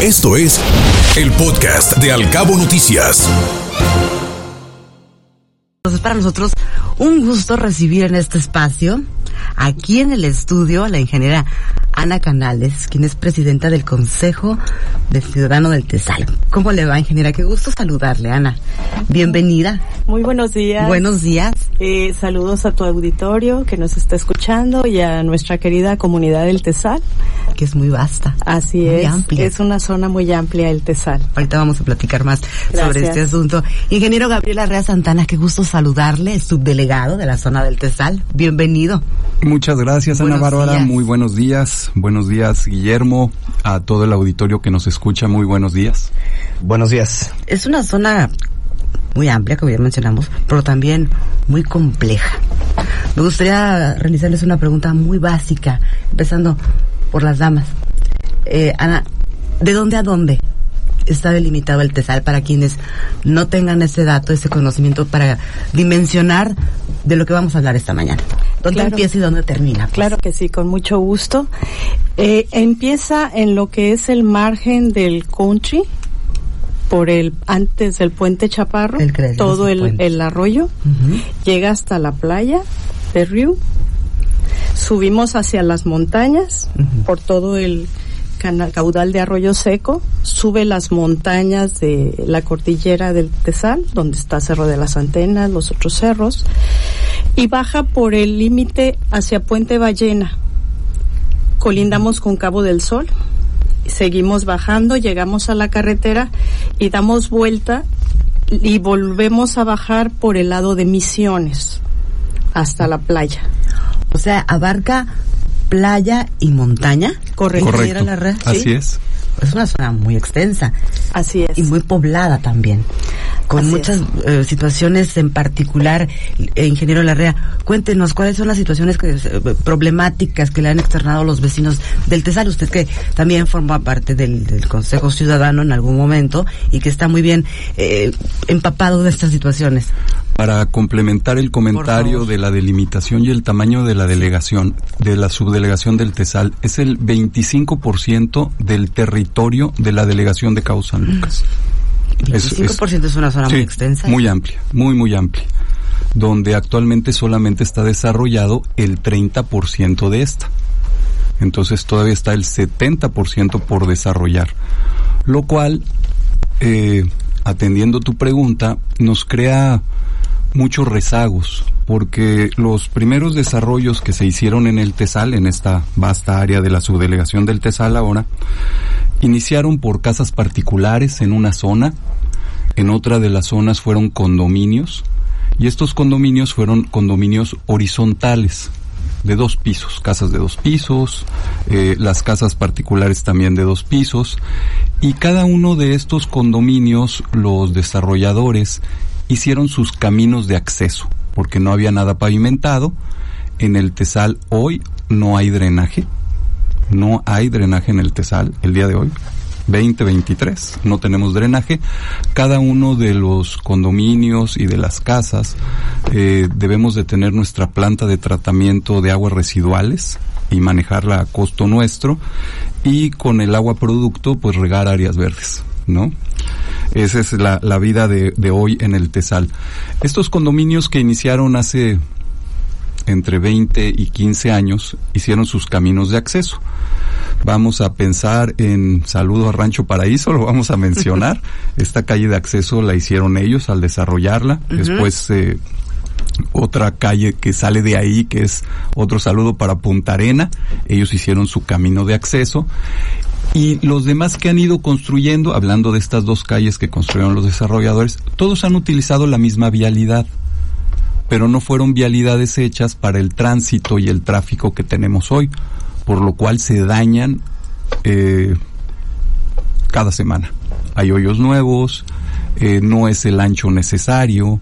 Esto es el podcast de Alcabo Noticias. Es para nosotros un gusto recibir en este espacio, aquí en el estudio, a la ingeniera Ana Canales, quien es presidenta del Consejo del Ciudadano del Tesal. ¿Cómo le va, ingeniera? Qué gusto saludarle, Ana. Bienvenida. Muy buenos días. Buenos días. Eh, saludos a tu auditorio que nos está escuchando y a nuestra querida comunidad del Tesal. Que es muy vasta. Así muy es. Amplia. Es una zona muy amplia el Tesal. Ahorita vamos a platicar más Gracias. sobre este asunto. Ingeniero Gabriel Arrea Santana, qué gusto saludarle, subdelegado de la zona del Tesal. Bienvenido. Muchas gracias, Ana Bárbara. días. Muy buenos días. Buenos días, Guillermo. A todo el auditorio que nos escucha, muy buenos días. Buenos días. Es una zona muy amplia, como ya mencionamos, pero también muy compleja. Me gustaría realizarles una pregunta muy básica, empezando por las damas. Eh, Ana, ¿de dónde a dónde está delimitado el TESAL para quienes no tengan ese dato, ese conocimiento para dimensionar de lo que vamos a hablar esta mañana? ¿Dónde Claro. empieza y dónde termina? pues? Claro que sí, con mucho gusto. Eh, empieza en lo que es el margen del country, por el antes del puente Chaparro, El todo el el, arroyo, llega hasta la playa de Río, subimos hacia las montañas por todo el caudal de arroyo seco, sube las montañas de la cordillera del Tesal, donde está Cerro de las Antenas, los otros cerros, y baja por el límite hacia Puente Ballena. Colindamos con Cabo del Sol, seguimos bajando, llegamos a la carretera y damos vuelta y volvemos a bajar por el lado de Misiones hasta la playa. O sea, abarca playa y montaña. Correcto. Ingeniera Larrea, ¿sí? Así es. Es una zona muy extensa Así es. y muy poblada también, con Así muchas eh, situaciones en particular. Eh, ingeniero Larrea, cuéntenos cuáles son las situaciones que, eh, problemáticas que le han externado los vecinos del Tesal. Usted que también forma parte del, del Consejo Ciudadano en algún momento y que está muy bien eh, empapado de estas situaciones. Para complementar el comentario de la delimitación y el tamaño de la delegación, de la subdelegación del TESAL, es el 25% del territorio de la delegación de Cabo San Lucas. Es- 25% es, una zona muy extensa. Muy amplia, muy, muy amplia. Donde actualmente solamente está desarrollado el 30% de esta. Entonces todavía está el 70% por desarrollar. Lo cual, eh, atendiendo tu pregunta, nos crea muchos rezagos, porque los primeros desarrollos que se hicieron en el TESAL, en esta vasta área de la subdelegación del TESAL ahora, iniciaron por casas particulares en una zona, en otra de las zonas fueron condominios, y estos condominios fueron condominios horizontales, de dos pisos, casas de dos pisos, eh, las casas particulares también de dos pisos, y cada uno de estos condominios, los desarrolladores hicieron sus caminos de acceso, porque no había nada pavimentado. En el Tesal hoy no hay drenaje, no hay drenaje en el Tesal el día de hoy. 2023, no tenemos drenaje. Cada uno de los condominios y de las casas eh, debemos de tener nuestra planta de tratamiento de aguas residuales y manejarla a costo nuestro y con el agua producto pues regar áreas verdes, ¿no? Esa es la, la vida de, de hoy en el Tesal. Estos condominios que iniciaron hace entre 20 y 15 años hicieron sus caminos de acceso. Vamos a pensar en Saludo a Rancho Paraíso, lo vamos a mencionar. Esta calle de acceso la hicieron ellos al desarrollarla. Después eh, otra calle que sale de ahí, que es otro saludo para Punta Arena. Ellos hicieron su camino de acceso. Y los demás que han ido construyendo, hablando de estas dos calles que construyeron los desarrolladores, todos han utilizado la misma vialidad, pero no fueron vialidades hechas para el tránsito y el tráfico que tenemos hoy, por lo cual se dañan eh, cada semana. Hay hoyos nuevos, eh, no es el ancho necesario,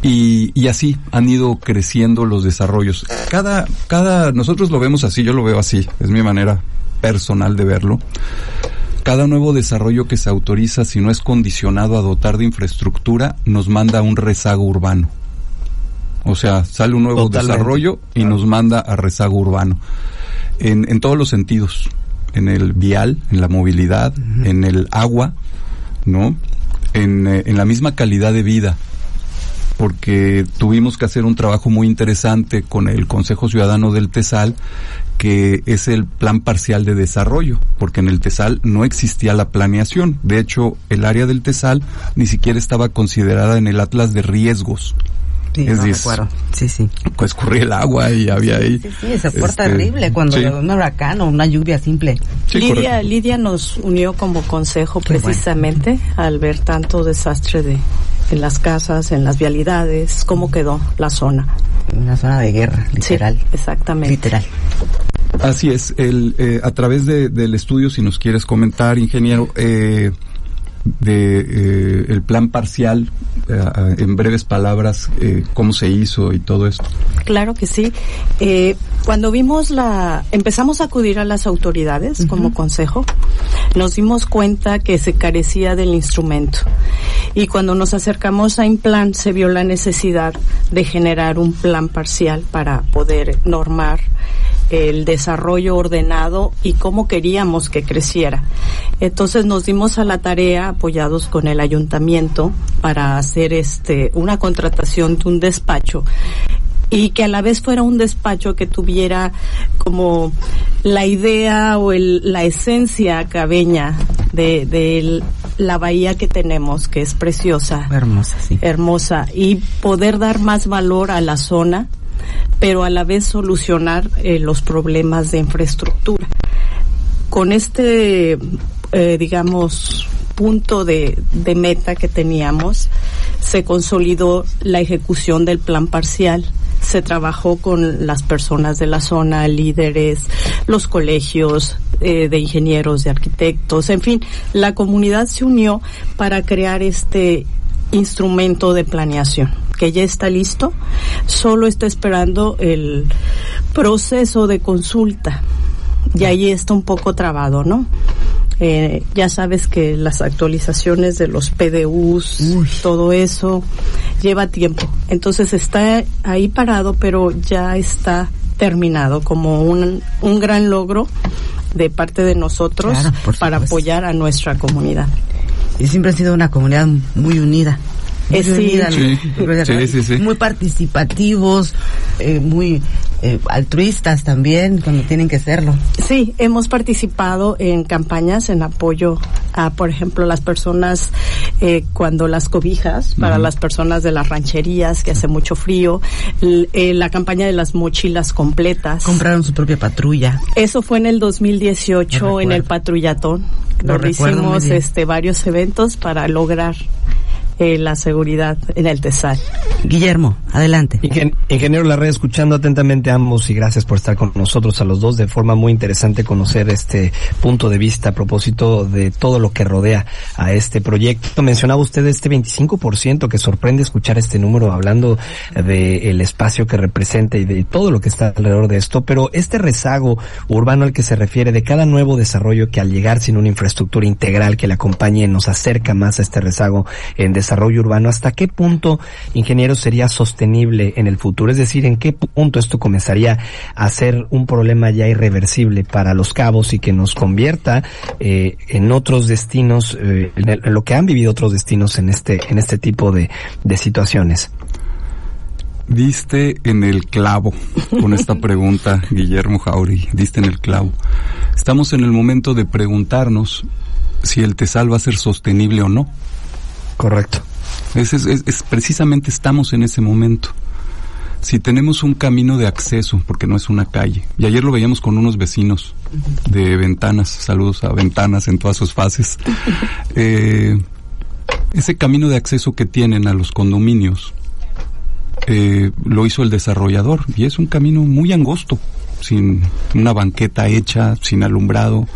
y, y así han ido creciendo los desarrollos. Cada, cada, nosotros lo vemos así, yo lo veo así, es mi manera personal de verlo. Cada nuevo desarrollo que se autoriza, si no es condicionado a dotar de infraestructura, nos manda a un rezago urbano. O sea, sale un nuevo Totalmente. desarrollo y Claro. nos manda a rezago urbano. En, en todos los sentidos. en el vial, en la movilidad, en el agua, ¿no? En, eh, en la misma calidad de vida porque tuvimos que hacer un trabajo muy interesante con el Consejo Ciudadano del TESAL, que es el plan parcial de desarrollo, porque en el TESAL no existía la planeación. De hecho, el área del TESAL ni siquiera estaba considerada en el Atlas de riesgos. Sí, Es no decir, recuerdo. Sí, sí. Pues corría el agua y había ahí. Sí, sí, se fue este, terrible cuando sí. un huracán o una lluvia simple. Sí, Lidia, correcto. Lidia nos unió como consejo Qué bueno. precisamente al ver tanto desastre de en las casas, en las vialidades, cómo quedó la zona. Una zona de guerra, literal. Sí, exactamente. Literal. Así es, el, eh, a través de- del estudio, si nos quieres comentar, ingeniero, eh, de eh, el plan parcial, eh, en breves palabras, eh, cómo se hizo y todo esto. Claro que sí. Eh, cuando vimos la, empezamos a acudir a las autoridades como consejo, nos dimos cuenta que se carecía del instrumento. Y cuando nos acercamos a Implan se vio la necesidad de generar un plan parcial para poder normar el desarrollo ordenado y cómo queríamos que creciera. Entonces nos dimos a la tarea, apoyados con el ayuntamiento, para hacer este una contratación de un despacho y que a la vez fuera un despacho que tuviera como la idea o el, la esencia cabeña de, de la bahía que tenemos, que es preciosa, Hermosa, sí. hermosa, y poder dar más valor a la zona, pero a la vez solucionar eh, los problemas de infraestructura. Con este, eh, digamos, punto de, de meta que teníamos, se consolidó la ejecución del plan parcial. Se trabajó con las personas de la zona, líderes, los colegios eh, de ingenieros, de arquitectos, en fin, la comunidad se unió para crear este instrumento de planeación que ya está listo, solo está esperando el proceso de consulta y ahí está un poco trabado, ¿no? Eh, ya sabes que las actualizaciones de los PDUs, Uy. todo eso lleva tiempo. Entonces está ahí parado, pero ya está terminado como un, un gran logro de parte de nosotros Claro, para apoyar a nuestra comunidad. Y siempre ha sido una comunidad muy unida. Muy Eh. Sí, sí, sí. Muy participativos, eh, muy eh, altruistas también, cuando tienen que serlo. Sí, hemos participado en campañas en apoyo a, por ejemplo, las personas eh, cuando las cobijas, para las personas de las rancherías que hace mucho frío, l- eh, la campaña de las mochilas completas. Compraron su propia patrulla. Eso fue en el 2018 Lo en el patrullatón, Lo hicimos este varios eventos para lograr eh, la seguridad en el TESAL. Guillermo, adelante. Ingen- Ingeniero Larrea, escuchando atentamente a ambos y gracias por estar con nosotros a los dos. De forma muy interesante conocer este punto de vista a propósito de todo lo que rodea a este proyecto. Mencionaba usted este 25% que sorprende escuchar este número hablando del espacio que representa y de todo lo que está alrededor de esto, pero este rezago urbano al que se refiere de cada nuevo desarrollo que al llegar sin una infraestructura integral que le acompañe nos acerca más a este rezago en desarrollo urbano, ¿hasta qué punto, ingeniero, sería sostenible en el futuro? Es decir, ¿en qué punto esto comenzaría a ser un problema ya irreversible para los cabos y que nos convierta eh, en otros destinos, eh, en, el- en lo que han vivido otros destinos en este, en este tipo de, de situaciones? Diste en el clavo con esta pregunta, Guillermo Jauregui. Diste en el clavo. Estamos en el momento de preguntarnos si el TESAL va a ser sostenible o no. Correcto. Es, es- es- es- precisamente estamos en ese momento. Si tenemos un camino de acceso, porque no es una calle, y ayer lo veíamos con unos vecinos de Ventanas, saludos a Ventanas en todas sus fases, eh, ese camino de acceso que tienen a los condominios eh, lo hizo el desarrollador. Y es un camino muy angosto, sin una banqueta hecha, sin alumbrado,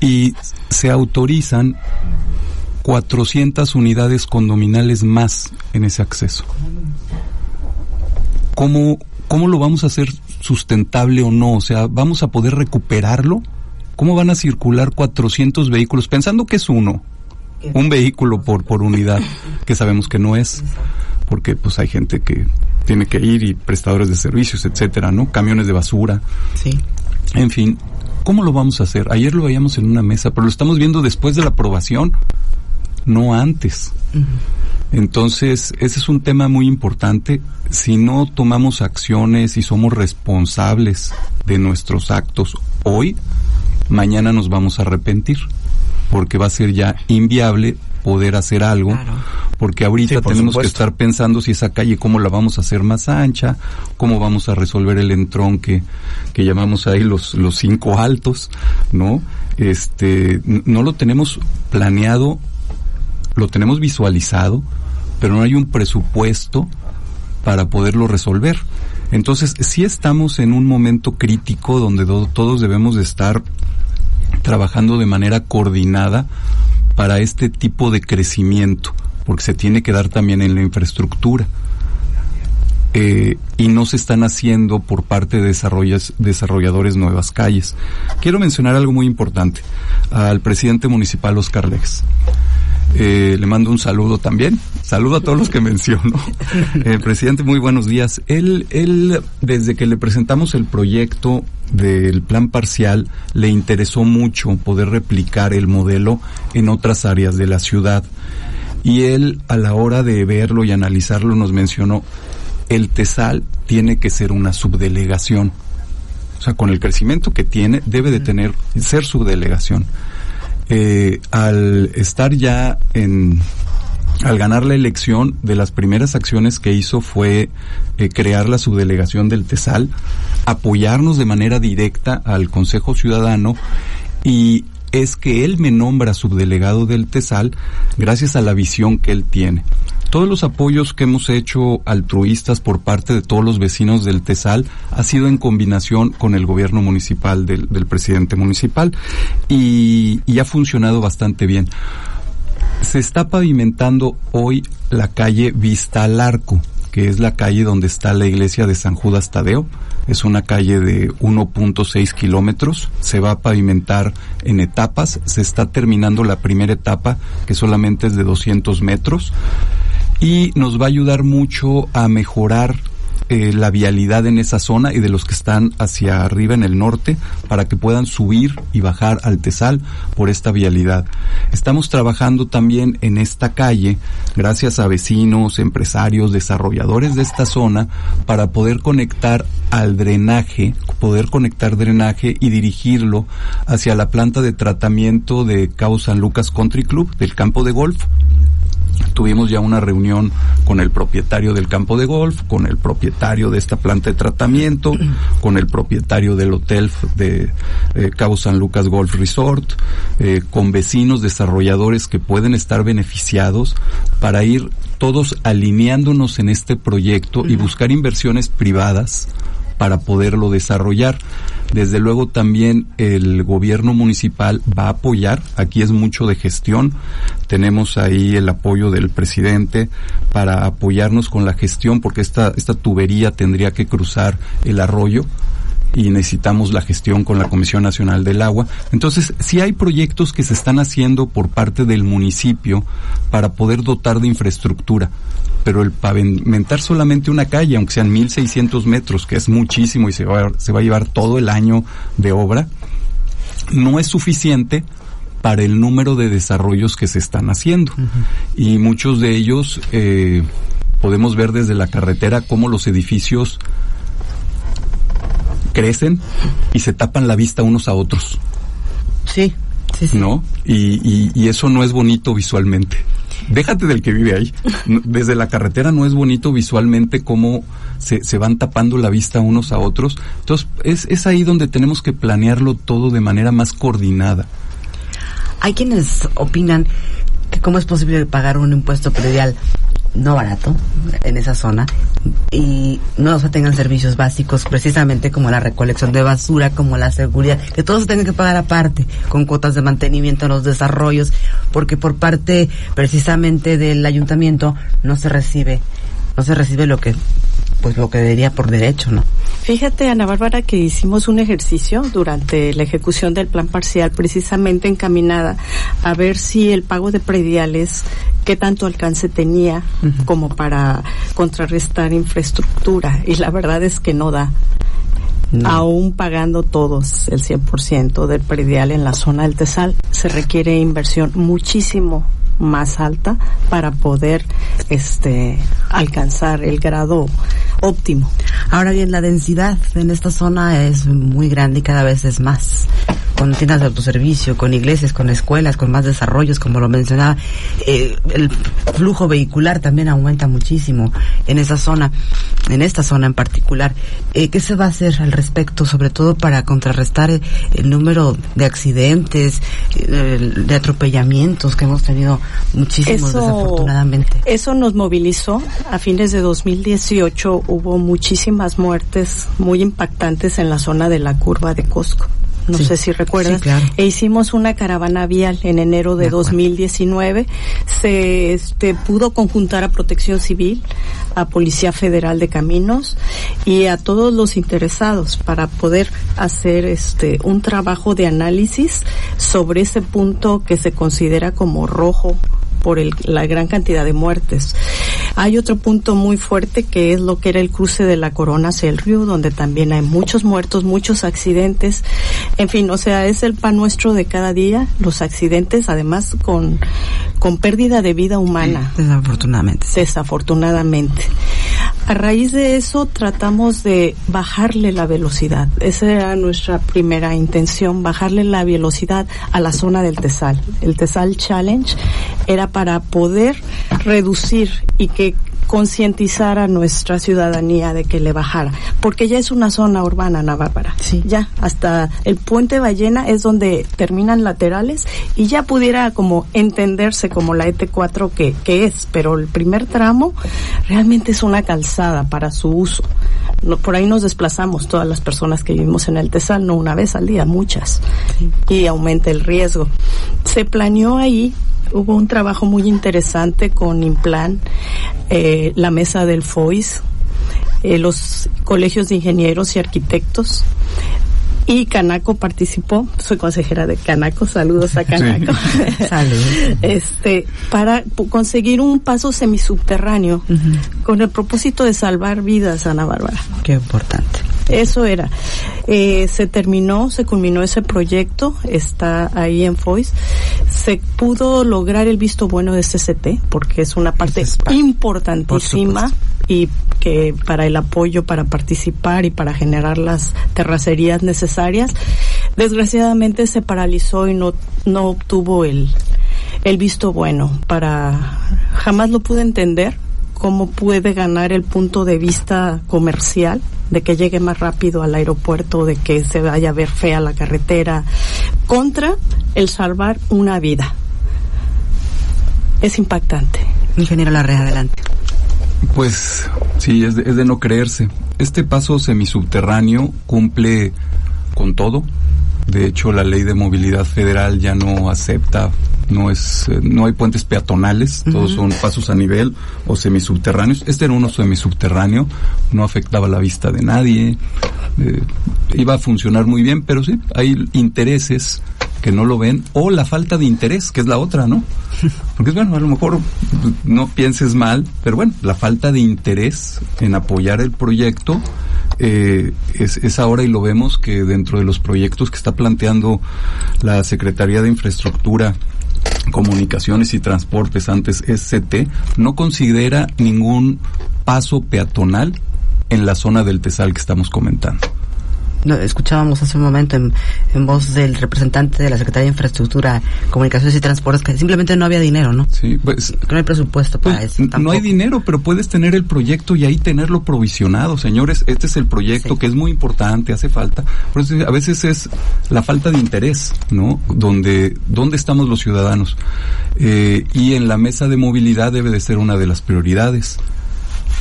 y se autorizan 400 unidades condominales más en ese acceso. ¿Cómo, ¿Cómo lo vamos a hacer sustentable o no? O sea, ¿vamos a poder recuperarlo? ¿Cómo van a circular 400 vehículos? Pensando que es uno, un vehículo por, por unidad, que sabemos que no es, porque pues hay gente que tiene que ir y prestadores de servicios, etcétera, ¿no? Camiones de basura. Sí. En fin, ¿Cómo lo vamos a hacer? Ayer lo veíamos en una mesa, pero lo estamos viendo después de la aprobación, no antes. Entonces, ese es un tema muy importante. Si no tomamos acciones y somos responsables de nuestros actos hoy, mañana nos vamos a arrepentir, porque va a ser ya inviable poder hacer algo, porque ahorita tenemos que estar pensando si esa calle cómo la vamos a hacer más ancha, cómo vamos a resolver el entronque que llamamos ahí los los cinco altos, ¿no? Este no lo tenemos planeado, lo tenemos visualizado, pero no hay un presupuesto para poderlo resolver. Entonces, sí estamos en un momento crítico donde todos debemos de estar trabajando de manera coordinada para este tipo de crecimiento, porque se tiene que dar también en la infraestructura. Eh, y no se están haciendo por parte de desarrolladores nuevas calles. Quiero mencionar algo muy importante al presidente municipal Oscar Lex. Eh, le mando un saludo también. Saludo a todos los que menciono. Eh, presidente, muy buenos días. Él, él, desde que le presentamos el proyecto del plan parcial, le interesó mucho poder replicar el modelo en otras áreas de la ciudad. Y él, a la hora de verlo y analizarlo, nos mencionó, el TESAL tiene que ser una subdelegación. O sea, con el crecimiento que tiene, debe de tener, ser subdelegación eh, al estar ya en al ganar la elección, de las primeras acciones que hizo fue eh, crear la subdelegación del TESAL, apoyarnos de manera directa al Consejo Ciudadano y es que él me nombra subdelegado del TESAL gracias a la visión que él tiene. Todos los apoyos que hemos hecho altruistas por parte de todos los vecinos del TESAL ha sido en combinación con el gobierno municipal del, presidente municipal y, y ha funcionado bastante bien. Se está pavimentando hoy la calle Vista al Arco, que es la calle donde está la iglesia de San Judas Tadeo. Es una calle de 1.6 kilómetros. Se va a pavimentar en etapas. Se está terminando la primera etapa, que solamente es de 200 metros y nos va a ayudar mucho a mejorar eh, la vialidad en esa zona y de los que están hacia arriba en el norte para que puedan subir y bajar al Tesal por esta vialidad. Estamos trabajando también en esta calle gracias a vecinos, empresarios, desarrolladores de esta zona para poder conectar al drenaje, poder conectar drenaje y dirigirlo hacia la planta de tratamiento de Cabo San Lucas Country Club del campo de golf Tuvimos ya una reunión con el propietario del campo de golf, con el propietario de esta planta de tratamiento, con el propietario del hotel de eh, Cabo San Lucas Golf Resort, eh, con vecinos desarrolladores que pueden estar beneficiados para ir todos alineándonos en este proyecto y buscar inversiones privadas para poderlo desarrollar. Desde luego también el gobierno municipal va a apoyar, aquí es mucho de gestión, tenemos ahí el apoyo del presidente para apoyarnos con la gestión porque esta, esta tubería tendría que cruzar el arroyo y necesitamos la gestión con la Comisión Nacional del Agua. Entonces, si hay proyectos que se están haciendo por parte del municipio para poder dotar de infraestructura pero el pavimentar solamente una calle, aunque sean 1.600 metros, que es muchísimo y se va, se va a llevar todo el año de obra, no es suficiente para el número de desarrollos que se están haciendo. Y muchos de ellos eh, podemos ver desde la carretera cómo los edificios crecen y se tapan la vista unos a otros. Sí, sí, sí. ¿No? y, y eso no es bonito visualmente déjate del que vive ahí. Desde la carretera no es bonito visualmente cómo se, se van tapando la vista unos a otros. Entonces, es, es ahí donde tenemos que planearlo todo de manera más coordinada. Hay quienes opinan que cómo es posible pagar un impuesto predial no barato en esa zona y no se tengan servicios básicos precisamente como la recolección de basura, como la seguridad, que todos se tengan que pagar aparte con cuotas de mantenimiento en los desarrollos, porque por parte precisamente del ayuntamiento no se recibe no se recibe lo que pues lo que debería por derecho, ¿no? Fíjate, Ana Bárbara, que hicimos un ejercicio durante la ejecución del plan parcial precisamente encaminada a ver si el pago de prediales, qué tanto alcance tenía como para contrarrestar infraestructura. Y la verdad es que no da. Aún pagando todos el 100% del predial en la zona del Tesal, se requiere inversión muchísimo más alta para poder este alcanzar el grado óptimo. Ahora bien, la densidad en esta zona es muy grande y cada vez es más. Con tiendas de autoservicio, con iglesias, con escuelas, con más desarrollos, como lo mencionaba. Eh, el flujo vehicular también aumenta muchísimo en esa zona, en esta zona en particular. Eh, ¿Qué se va a hacer al respecto, sobre todo para contrarrestar el, el número de accidentes, el, de atropellamientos que hemos tenido muchísimos Eso- desafortunadamente? Eso nos movilizó. A fines de 2018 hubo muchísimas muertes muy impactantes en la zona de la curva de Costco. No Sí. sé si recuerdas. Sí, claro. E hicimos una caravana vial en enero de De acuerdo. 2019. Se este, pudo conjuntar a Protección Civil, a Policía Federal de Caminos y a todos los interesados para poder hacer este un trabajo de análisis sobre ese punto que se considera como rojo por el- la gran cantidad de muertes. Hay otro punto muy fuerte que es lo que era el cruce de la Corona hacia el río, donde también hay muchos muertos, muchos accidentes. En fin, o sea, es el pan nuestro de cada día, los accidentes, además con, con pérdida de vida humana Desafortunadamente. sí. desafortunadamente. A raíz de eso tratamos de bajarle la velocidad. Esa era nuestra primera intención, bajarle la velocidad a la zona del Tesal. El Tesal Challenge era para poder reducir y que concientizar a nuestra ciudadanía de que le bajara, porque ya es una zona urbana, Ana Bárbara. Sí. Ya, hasta el puente Ballena es donde terminan laterales y ya pudiera como entenderse como la ET4 que, que es, pero el primer tramo realmente es una calzada para su uso. No, por ahí nos desplazamos todas las personas que vivimos en el Tesal, no una vez al día, muchas. Y aumenta el riesgo. Se planeó ahí hubo un trabajo muy interesante con Implan, eh, la mesa del FOIS, eh, los colegios de ingenieros y arquitectos. Y Canaco participó, soy consejera de Canaco, saludos a Canaco. Salud. Este, para conseguir un paso semisubterráneo con el propósito de salvar vidas, Ana Bárbara. Qué importante. Eso era. Eh, se terminó, se culminó ese proyecto, está ahí en FOIS. Se pudo lograr el visto bueno de CCT, porque es una parte es importantísima y que para el apoyo, para participar y para generar las terracerías necesarias. Desgraciadamente se paralizó y no, no obtuvo el, el visto bueno para, jamás lo pude entender cómo puede ganar el punto de vista comercial de que llegue más rápido al aeropuerto, de que se vaya a ver fea la carretera, contra el salvar una vida. Es impactante. Ingeniero Larrea, adelante. Pues sí, es de, es de no creerse. Este paso semisubterráneo cumple con todo. De hecho, la ley de movilidad federal ya no acepta, no es, eh, no hay puentes peatonales, todos son pasos a nivel o semisubterráneos. Este era uno semisubterráneo, no afectaba la vista de nadie, eh, iba a funcionar muy bien, pero sí, hay intereses que no lo ven o la falta de interés, que es la otra, ¿no? Porque es bueno, a lo mejor no pienses mal, pero bueno, la falta de interés en apoyar el proyecto eh, es, es ahora y lo vemos que dentro de los proyectos que está planteando la Secretaría de Infraestructura, Comunicaciones y Transportes, antes SCT, no considera ningún paso peatonal en la zona del Tesal que estamos comentando. No, escuchábamos hace un momento en, en voz del representante de la Secretaría de Infraestructura, Comunicaciones y Transportes que simplemente no había dinero, ¿no? Sí, pues Que no hay presupuesto para Pues, eso. n- no hay dinero, pero puedes tener el proyecto y ahí tenerlo provisionado, señores. Este es el proyecto Sí. que es muy importante, hace falta. Por eso a veces es la falta de interés, ¿no? Donde, ¿dónde estamos los ciudadanos? Eh, y en la mesa de movilidad debe de ser una de las prioridades.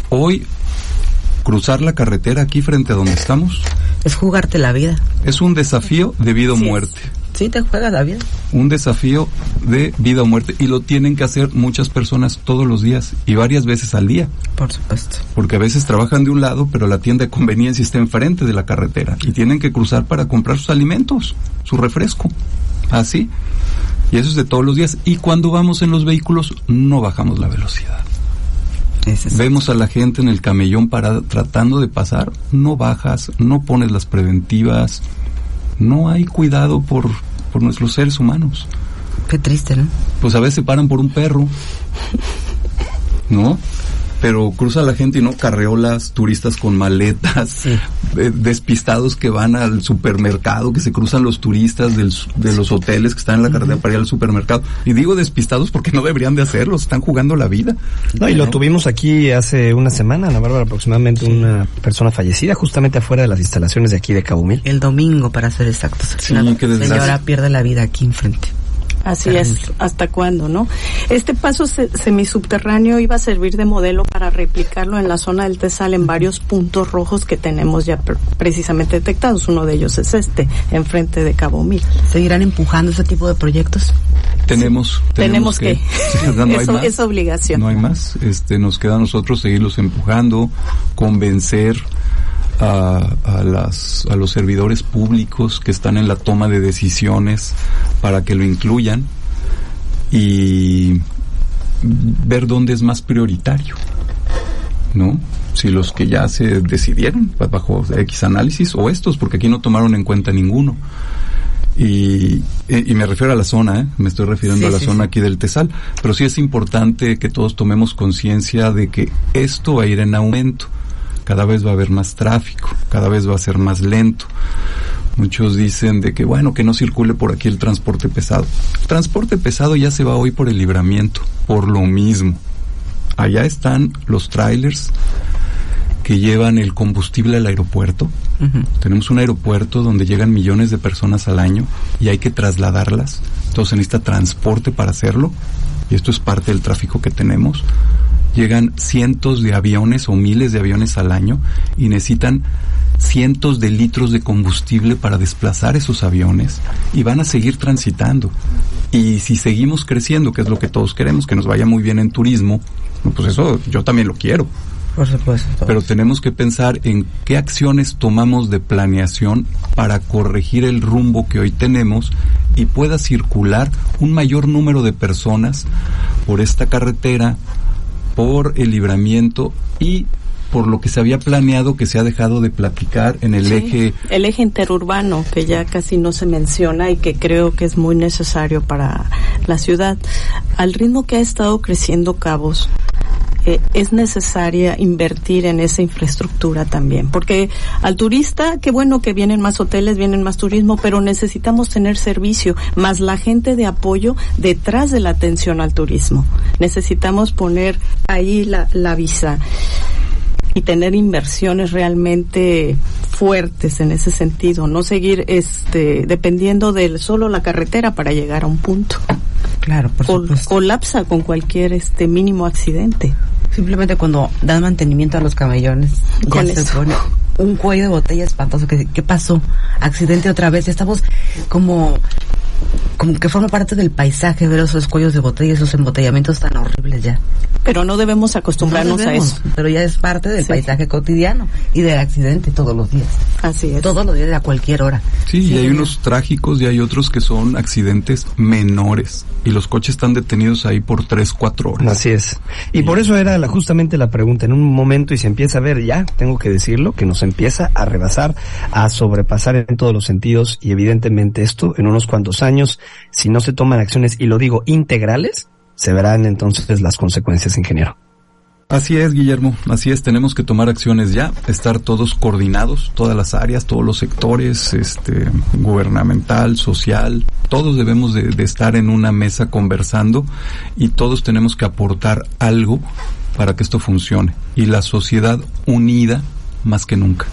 Hoy, cruzar la carretera aquí frente a donde estamos Es jugarte la vida. es un desafío de vida o es. muerte. Sí, te juegas la vida. un desafío de vida o muerte y lo tienen que hacer muchas personas todos los días y varias veces al día, Por supuesto. porque a veces trabajan de un lado, pero la tienda de conveniencia está enfrente de la carretera y tienen que cruzar para comprar sus alimentos, su refresco, así. Y eso es de todos los días. Y cuando vamos en los vehículos no bajamos la velocidad. Vemos a la gente en el camellón para tratando de pasar, no bajas, no pones las preventivas, no hay cuidado por, por nuestros seres humanos. Qué triste, ¿no? Pues a veces se paran por un perro, ¿no? Pero cruza la gente y no carreolas, turistas con maletas, despistados que van al supermercado, que se cruzan los turistas de los hoteles que están en la carretera para ir al supermercado. Y digo despistados porque no deberían de hacerlo, están jugando la vida. No, y lo tuvimos aquí hace una semana, Ana Bárbara, aproximadamente una persona fallecida justamente afuera de las instalaciones de aquí de Cabo Mil. El domingo, para ser exactos. Sí, que señora pierde la vida aquí enfrente. Así es, ¿hasta cuándo, no? Este paso semisubterráneo iba a servir de modelo para replicarlo en la zona del Tesal en varios puntos rojos que tenemos ya precisamente detectados. Uno de ellos es este, enfrente de Cabo Mil. ¿Seguirán empujando ese tipo de proyectos? Tenemos, tenemos, que, eso es obligación. No hay más, este, nos queda a nosotros seguirlos empujando, convencer, a, a, las, a los servidores públicos que están en la toma de decisiones para que lo incluyan y ver dónde es más prioritario, ¿no? Si los que ya se decidieron bajo X análisis o estos, porque aquí no tomaron en cuenta ninguno. Y, y, me refiero a la zona, ¿eh? me estoy refiriendo a la zona aquí del Tesal, pero sí es importante que todos tomemos conciencia de que esto va a ir en aumento cada vez va a haber más tráfico, cada vez va a ser más lento. Muchos dicen de que bueno, que no circule por aquí el transporte pesado. El transporte pesado ya se va hoy por el libramiento, por lo mismo. Allá están los trailers que llevan el combustible al aeropuerto. Tenemos un aeropuerto donde llegan millones de personas al año y hay que trasladarlas. Entonces se necesita transporte para hacerlo y esto es parte del tráfico que tenemos llegan cientos de aviones o miles de aviones al año y necesitan cientos de litros de combustible para desplazar esos aviones y van a seguir transitando. Y si seguimos creciendo, que es lo que todos queremos, que nos vaya muy bien en turismo, pues eso yo también lo quiero. Por supuesto. Pero tenemos que pensar en qué acciones tomamos de planeación para corregir el rumbo que hoy tenemos y pueda circular un mayor número de personas por esta carretera por el libramiento y por lo que se había planeado que se ha dejado de platicar en el eje el eje interurbano que ya casi no se menciona y que creo que es muy necesario para la ciudad. Al ritmo que ha estado creciendo Cabos eh, es necesaria invertir en esa infraestructura también, porque al turista, qué bueno que vienen más hoteles, vienen más turismo, pero necesitamos tener servicio, más la gente de apoyo detrás de la atención al turismo. Necesitamos poner ahí la, la visa y tener inversiones realmente fuertes en ese sentido, no seguir este dependiendo de solo la carretera para llegar a un punto. Claro, por supuesto. colapsa con cualquier este mínimo accidente. Simplemente cuando dan mantenimiento a los camellones, ya se pone un cuello de botella espantoso. ¿Qué, ¿Qué pasó? Accidente otra vez. Estamos como como que forma parte del paisaje ver esos cuellos de botella, esos embotellamientos tan horribles ya. Pero no debemos acostumbrarnos a eso. Pero ya es parte del paisaje cotidiano y del accidente todos los días. Así es. Todos los días a cualquier hora. Sí, y hay unos trágicos y hay otros que son accidentes menores y los coches están detenidos ahí por tres, cuatro horas. Así es. Y por eso era la, justamente la pregunta. En un momento y se empieza a ver ya, tengo que decirlo, que nos empieza a rebasar, a sobrepasar en todos los sentidos y evidentemente esto en unos cuantos años, si no se toman acciones, y lo digo, integrales, se verán entonces las consecuencias, ingeniero. Así es, Guillermo, así es, tenemos que tomar acciones ya, estar todos coordinados, todas las áreas, todos los sectores, este, gubernamental, social, todos debemos de, de estar en una mesa conversando y todos tenemos que aportar algo para que esto funcione y la sociedad unida más que nunca.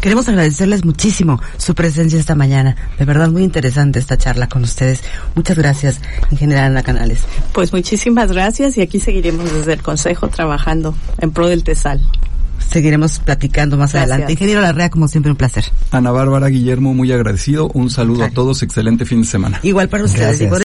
Queremos agradecerles muchísimo su presencia esta mañana. De verdad, muy interesante esta charla con ustedes. Muchas gracias, ingeniera Ana Canales. Pues muchísimas gracias y aquí seguiremos desde el Consejo trabajando en pro del TESAL. Seguiremos platicando más Gracias. adelante. Ingeniero Larrea, como siempre, un placer. Ana Bárbara, Guillermo, muy agradecido. Un saludo a todos, excelente fin de semana. Igual para ustedes.